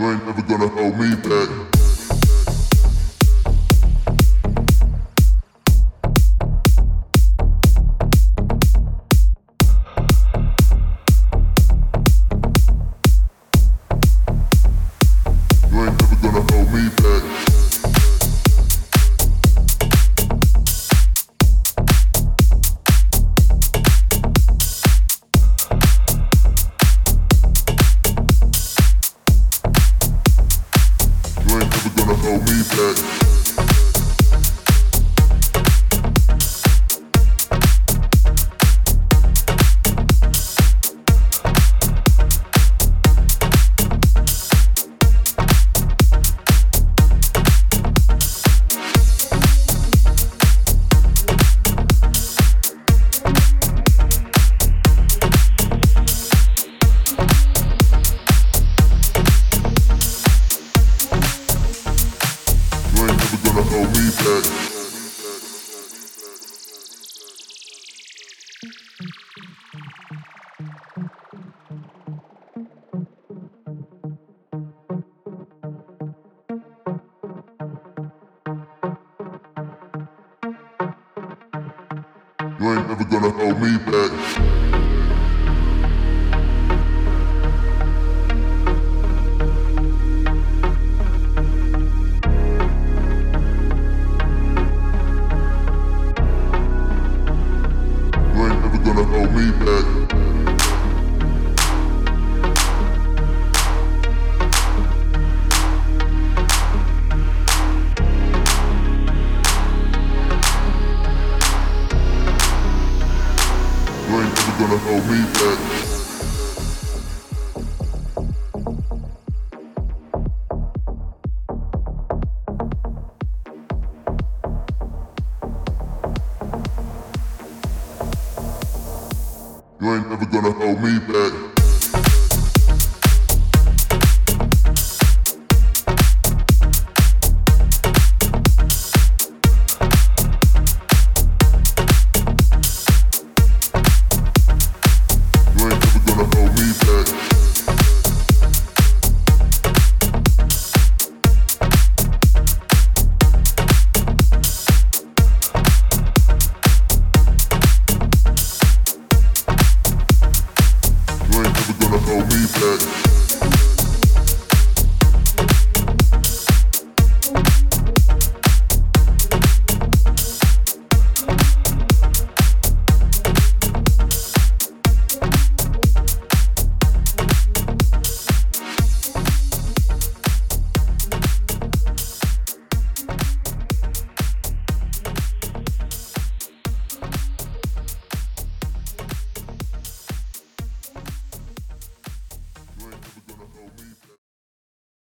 You ain't never gonna hold me back. wanna hold me back. You ain't never gonna hold me back. Gonna hold me back. You ain't never gonna hold me back. You ain't never gonna hold me back. never gonna hold me back.